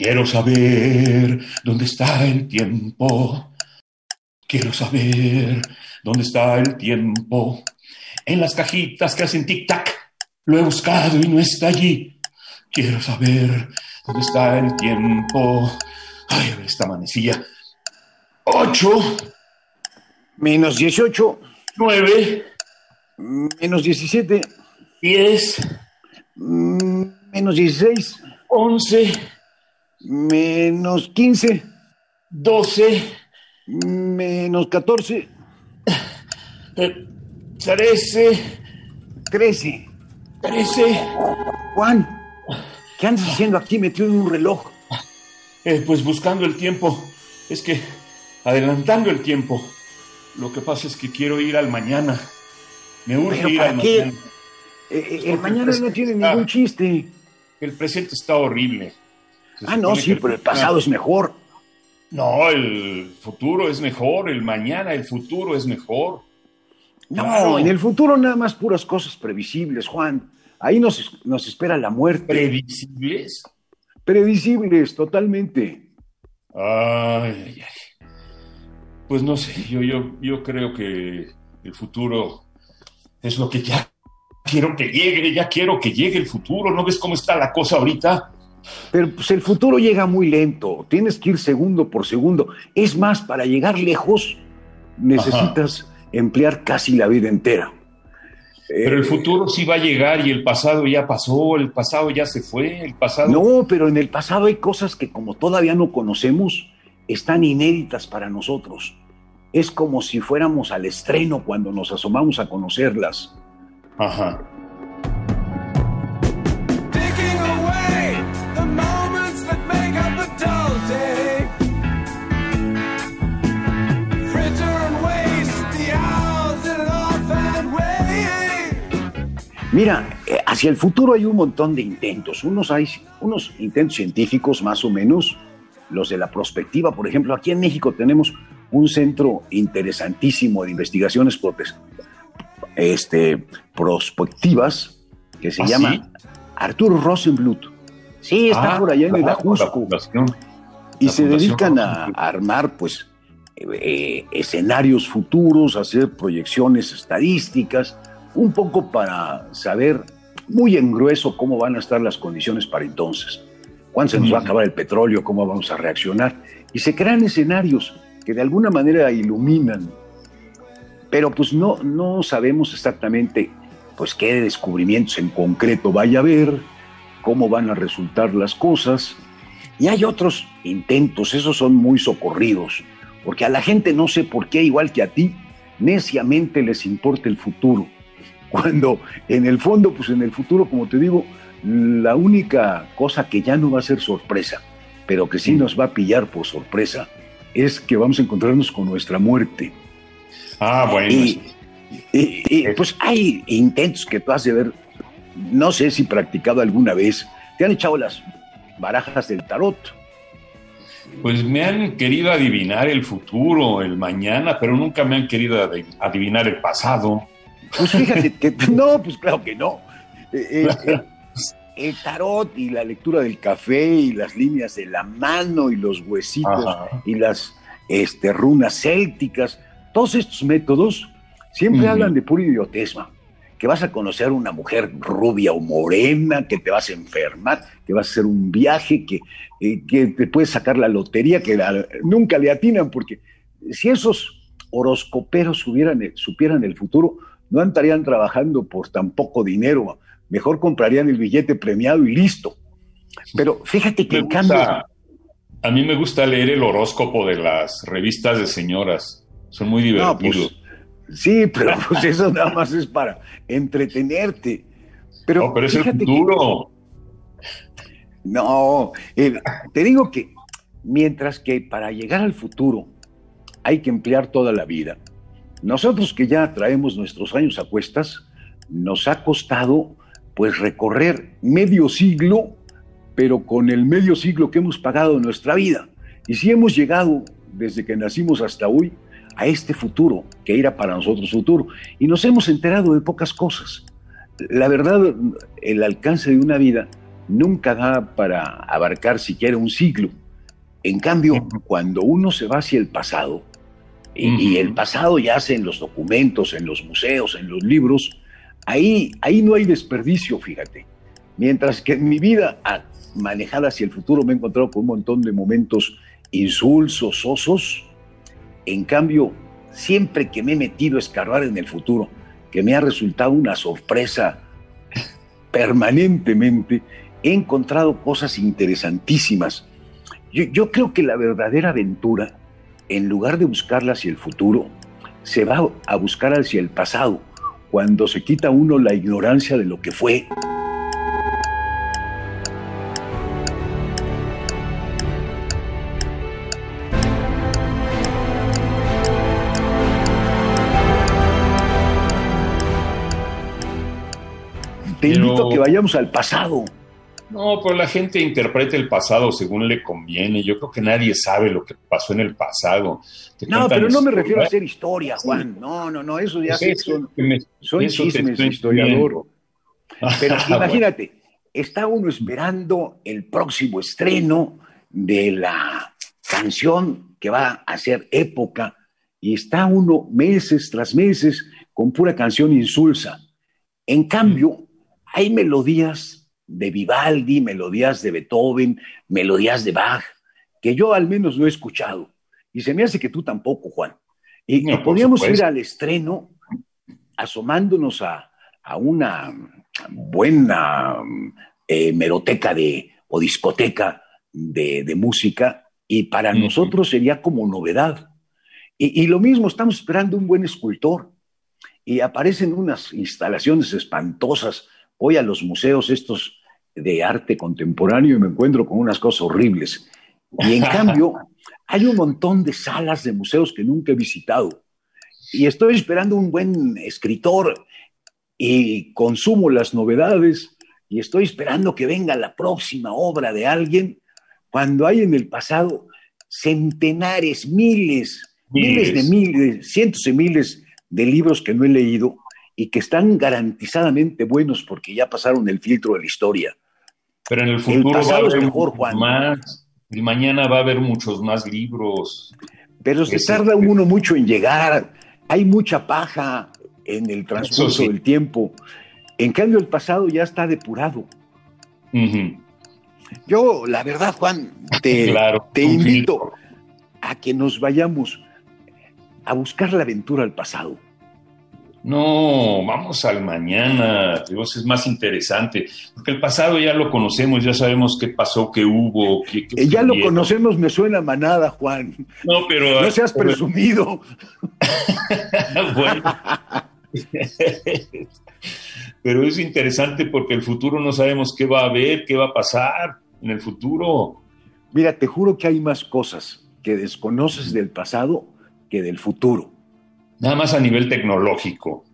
Quiero saber dónde está el tiempo. Quiero saber dónde está el tiempo. En las cajitas que hacen tic-tac. Lo he buscado y no está allí. Quiero saber dónde está el tiempo. Ay, a ver esta manecilla. Ocho. Menos 18. Nueve. Menos 17. Diez. mm, Menos 16. Once. Menos 15. Doce. Menos 14. eh, Trece. 13. Trece. Juan, ¿qué andas haciendo aquí metido en un reloj? Eh, pues buscando el tiempo. Es que adelantando el tiempo. Lo que pasa es que quiero ir al mañana. Me urge ¿Pero ir al qué? mañana. Eh, eh, el mañana no tiene ningún chiste. El presente está horrible. Ah, no, sí, que pero el pasado es mejor. No, el futuro es mejor. El mañana, el futuro es mejor. No, Claro. en el futuro nada más puras cosas previsibles, Juan. Ahí nos, nos espera la muerte. ¿Previsibles? Previsibles, totalmente. Ay, ay, ay. Pues no sé, yo, yo, yo creo que el futuro es lo que ya quiero que llegue, ya quiero que llegue el futuro. ¿No ves cómo está la cosa ahorita? Pero pues el futuro llega muy lento. Tienes que ir segundo por segundo. Es más, para llegar lejos necesitas emplear casi la vida entera. Pero el Eh, futuro sí va a llegar y el pasado ya pasó, el pasado ya se fue, el pasado... No, pero en el pasado hay cosas que como todavía no conocemos, están inéditas para nosotros. Es como si fuéramos al estreno cuando nos asomamos a conocerlas. Ajá. Mira, eh, hacia el futuro hay un montón de intentos. Unos hay unos intentos científicos más o menos, los de la prospectiva, por ejemplo, aquí en México tenemos un centro interesantísimo de investigaciones este, prospectivas que se ¿Ah, llama sí? Arturo Rosenblut. Sí, está Ah, por allá en el Ajusco. Y se dedican a, armar, pues, eh, eh, escenarios futuros, a hacer proyecciones estadísticas, un poco para saber muy en grueso cómo van a estar las condiciones para entonces. Cuándo se nos va a acabar el petróleo, cómo vamos a reaccionar. Y se crean escenarios que de alguna manera iluminan. Pero pues no, no sabemos exactamente pues qué descubrimientos en concreto vaya a haber, cómo van a resultar las cosas. Y hay otros intentos, esos son muy socorridos, porque a la gente no sé por qué, igual que a ti, neciamente les importa el futuro. Cuando en el fondo, pues en el futuro, como te digo, la única cosa que ya no va a ser sorpresa, pero que sí nos va a pillar por sorpresa, es que vamos a encontrarnos con nuestra muerte. Ah, bueno. Y, y- y, pues hay intentos que tú has de ver, no sé si practicado alguna vez, te han echado las barajas del tarot. Pues me han querido adivinar el futuro, el mañana, pero nunca me han querido adi- adivinar el pasado. Pues fíjate que no, pues claro que no. Eh, eh, el tarot y la lectura del café y las líneas de la mano y los huesitos Ajá. y las este, runas célticas, todos estos métodos siempre hablan de pura idiotesma. Que vas a conocer una mujer rubia o morena, que te vas a enfermar, que vas a hacer un viaje, que, eh, que te puedes sacar la lotería, que la- nunca le atinan, porque si esos horoscoperos hubieran, supieran el futuro, no estarían trabajando por tan poco dinero, mejor comprarían el billete premiado y listo. Pero fíjate que Me en cambio... a mí me gusta leer el horóscopo de las revistas de señoras. Son muy No, divertidos. pues, sí, pero pues eso nada más es para entretenerte. Pero, No, pero es el que- futuro. No, eh, te digo que mientras que para llegar al futuro hay que emplear toda la vida, nosotros que ya traemos nuestros años a cuestas, nos ha costado pues recorrer medio siglo, pero con el medio siglo que hemos pagado en nuestra vida. Y si hemos llegado desde que nacimos hasta hoy a este futuro, que era para nosotros futuro, y nos hemos enterado de pocas cosas. La verdad, el alcance de una vida nunca da para abarcar siquiera un siglo. En cambio, cuando uno se va hacia el pasado, y, y el pasado yace en los documentos, en los museos, en los libros, ahí, ahí no hay desperdicio, fíjate. Mientras que en mi vida ah, manejada hacia el futuro me he encontrado con un montón de momentos insulsos, osos. En cambio, siempre que me he metido a escarbar en el futuro, que me ha resultado una sorpresa permanentemente, he encontrado cosas interesantísimas. Yo, yo creo que la verdadera aventura, en lugar de buscarla hacia el futuro, se va a buscar hacia el pasado, cuando se quita uno la ignorancia de lo que fue. Te Pero- invito a que vayamos al pasado. No, pero la gente interpreta el pasado según le conviene. Yo creo que nadie sabe lo que pasó en el pasado. Te No, pero no me refiero a hacer historia, Juan. No, no, no, eso ya Pues eso son, me- son eso chismes de historiador. Pero Ah, bueno. imagínate, está uno esperando el próximo estreno de la canción que va a ser época y está uno meses tras meses con pura canción insulsa. En cambio, hay melodías de Vivaldi, melodías de Beethoven, melodías de Bach, que yo al menos no he escuchado. Y se me hace que tú tampoco, Juan. Y, No, y podríamos ir al estreno asomándonos a, a una buena eh, meroteca de, o discoteca de, de música y para nosotros sería como novedad. Y, y lo mismo, estamos esperando un buen escultor y aparecen unas instalaciones espantosas. Voy a los museos estos de arte contemporáneo y me encuentro con unas cosas horribles. Y en cambio, hay un montón de salas de museos que nunca he visitado. Y estoy esperando un buen escritor y consumo las novedades y estoy esperando que venga la próxima obra de alguien cuando hay en el pasado centenares, miles, miles, de miles, cientos de miles de libros que no he leído y que están garantizadamente buenos porque ya pasaron el filtro de la historia. Pero en el futuro va a haber mejor, Juan. más. Y mañana va a haber muchos más libros. Pero se Ese- tarda uno mucho en llegar, hay mucha paja en el transcurso sí. del tiempo. En cambio, el pasado ya está depurado. Yo, la verdad, Juan, te, Claro, te invito a que nos vayamos a buscar la aventura al pasado. No, vamos al mañana. Digo, es más interesante. Porque el pasado ya lo conocemos, ya sabemos qué pasó, qué hubo. Qué, qué Eh, ya lo conocemos, me suena a manada, Juan. No, pero. No seas presumido. Bueno. Pero es interesante porque el futuro no sabemos qué va a haber, qué va a pasar en el futuro. Mira, te juro que hay más cosas que desconoces del pasado que del futuro. Nada más a nivel tecnológico.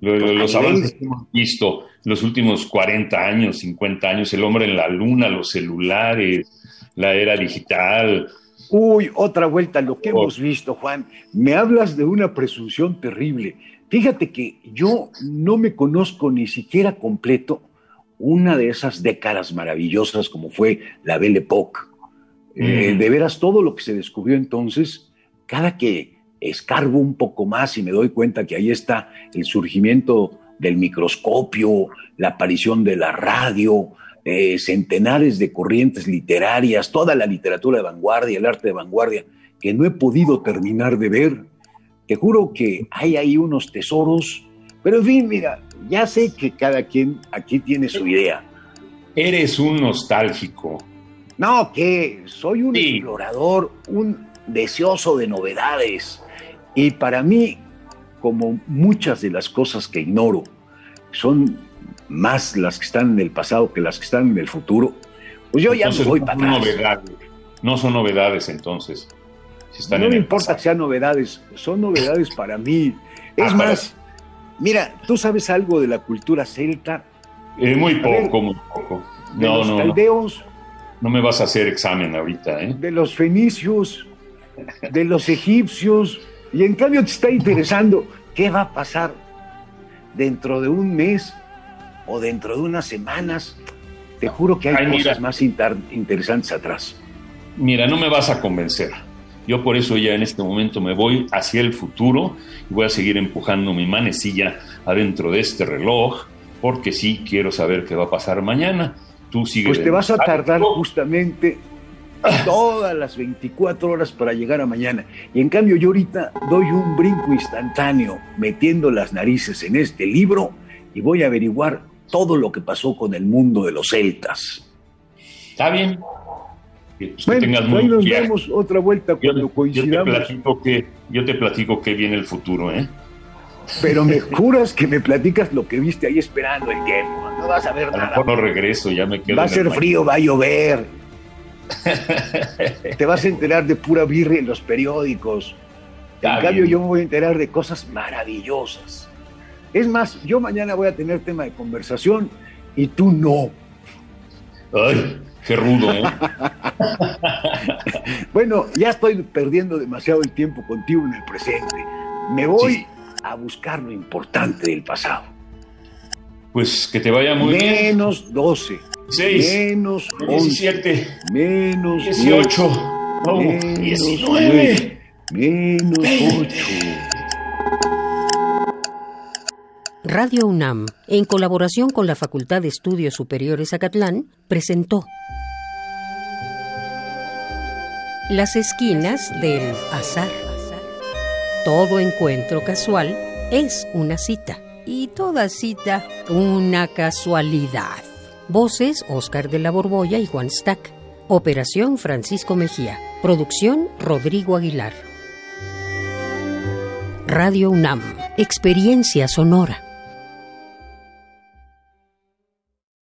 Pues, los avances que hemos visto los últimos 40 años, 50 años, el hombre en la luna, los celulares, la era digital. Uy, otra vuelta a lo que Oh. hemos visto, Juan. Me hablas de una presunción terrible. Fíjate que yo no me conozco ni siquiera completo una de esas décadas maravillosas como fue la Belle Époque. Eh, Mm. de veras, todo lo que se descubrió entonces, cada que escarbo un poco más y me doy cuenta que ahí está el surgimiento del microscopio, la aparición de la radio, eh, centenares de corrientes literarias, toda la literatura de vanguardia, el arte de vanguardia, que no he podido terminar de ver. Te juro que hay ahí unos tesoros, pero en fin, mira, ya sé que cada quien aquí tiene su idea. Eres un nostálgico. No, que soy un Sí. explorador, un deseoso de novedades. Y para mí, como muchas de las cosas que ignoro, son más las que están en el pasado que las que están en el futuro, Pues yo ya Entonces, me voy no para atrás. novedades. No son novedades entonces. Si están No en me importa pasado. que sean novedades, son novedades para mí. Es Ah, más, mira, ¿tú sabes algo de la cultura celta? Eh, muy ver, poco, muy poco. De No, los no, no. caldeos, No me vas a hacer examen ahorita, ¿eh? de los fenicios, de los egipcios, y en cambio te está interesando qué va a pasar dentro de un mes o dentro de unas semanas. Te juro que hay Ay, mira. cosas más interesantes atrás. Mira, no me vas a convencer. Yo por eso ya en este momento me voy hacia el futuro y voy a seguir empujando mi manecilla adentro de este reloj, porque sí quiero saber qué va a pasar mañana. Tú sigues. Pues te vas a tardar justamente todas las 24 horas para llegar a mañana. Y en cambio yo ahorita doy un brinco instantáneo metiendo las narices en este libro y voy a averiguar todo lo que pasó con el mundo de los celtas. Está bien. Que, pues, Bueno, ahí nos vemos otra vuelta Yo, cuando yo te coincidamos. platico que yo te platico que viene el futuro, ¿eh? Pero me juras que me platicas lo que viste ahí esperando el tiempo. No vas a ver A nada. mejor no regreso, ya me quedo. Va a ser frío, va a llover. Te vas a enterar de pura birria en los periódicos. En cambio, yo me voy a enterar de cosas maravillosas. Es más, yo mañana voy a tener tema de conversación y tú no. Ay, qué rudo, ¿eh? Bueno, ya estoy perdiendo demasiado el tiempo contigo en el presente. Me voy Sí. a buscar lo importante del pasado. Pues que te vaya muy bien. menos 12. Seis, Menos 11. 17, Menos 18, oh, Menos 19. Menos Veinte. 8. Radio UNAM, en colaboración con la Facultad de Estudios Superiores Acatlán, presentó Las esquinas del azar. Todo encuentro casual es una cita y toda cita una casualidad. Voces Oscar de la Borbolla y Juan Stack. Operación Francisco Mejía. Producción Rodrigo Aguilar. Radio UNAM. Experiencia sonora.